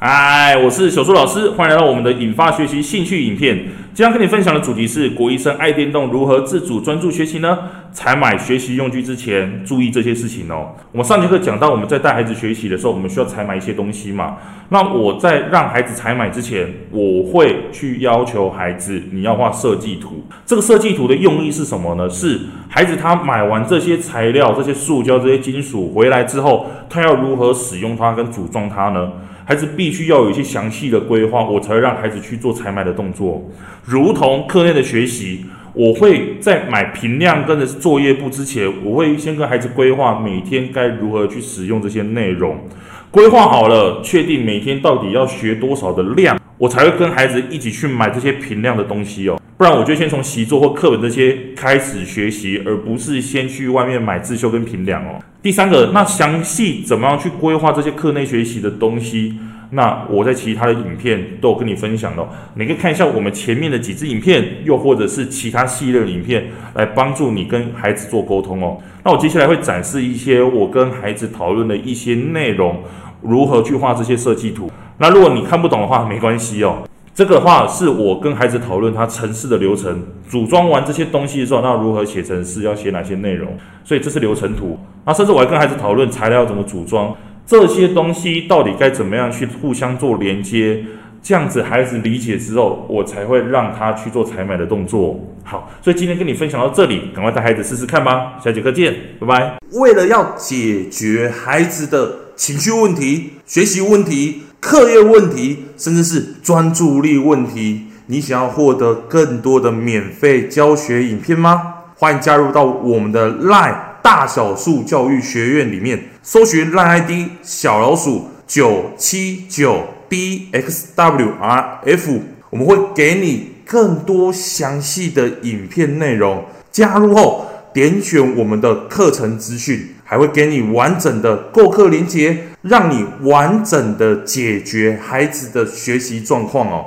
嗨，我是小苏老师，欢迎来到我们的引发学习兴趣影片。今天跟你分享的主题是国医生爱电动如何自主专注学习呢？采买学习用具之前注意这些事情哦。我们上节课讲到，我们在带孩子学习的时候，我们需要采买一些东西嘛。那我在让孩子采买之前，我会去要求孩子你要画设计图。这个设计图的用意是什么呢？是孩子他买完这些材料、这些塑胶、这些金属回来之后，他要如何使用它跟组装它呢？孩子必须要有一些详细的规划，我才会让孩子去做采买的动作。如同课内的学习，我会在买平量跟着作业簿之前，我会先跟孩子规划每天该如何去使用这些内容。规划好了，确定每天到底要学多少的量，我才会跟孩子一起去买这些平量的东西哦。不然，我就先从习作或课本这些开始学习，而不是先去外面买自修跟平量哦。第三个，那详细怎么样去规划这些课内学习的东西？那我在其他的影片都有跟你分享了，你可以看一下我们前面的几支影片，又或者是其他系列的影片，来帮助你跟孩子做沟通哦。那我接下来会展示一些我跟孩子讨论的一些内容，如何去画这些设计图。那如果你看不懂的话，没关系哦。这个话是我跟孩子讨论他城市的流程，组装完这些东西的时候，那如何写城市，要写哪些内容，所以这是流程图。那甚至我还跟孩子讨论材料怎么组装，这些东西到底该怎么样去互相做连接，这样子孩子理解之后，我才会让他去做采买的动作。好，所以今天跟你分享到这里，赶快带孩子试试看吧。下节课见，拜拜。为了要解决孩子的情绪问题、学习问题。课业问题，甚至是专注力问题，你想要获得更多的免费教学影片吗？欢迎加入到我们的 LINE 大小数教育学院里面，搜寻 LINE ID 小老鼠九七九 dxwrf，我们会给你更多详细的影片内容。加入后，点选我们的课程资讯，还会给你完整的购课链接。让你完整的解决孩子的学习状况哦。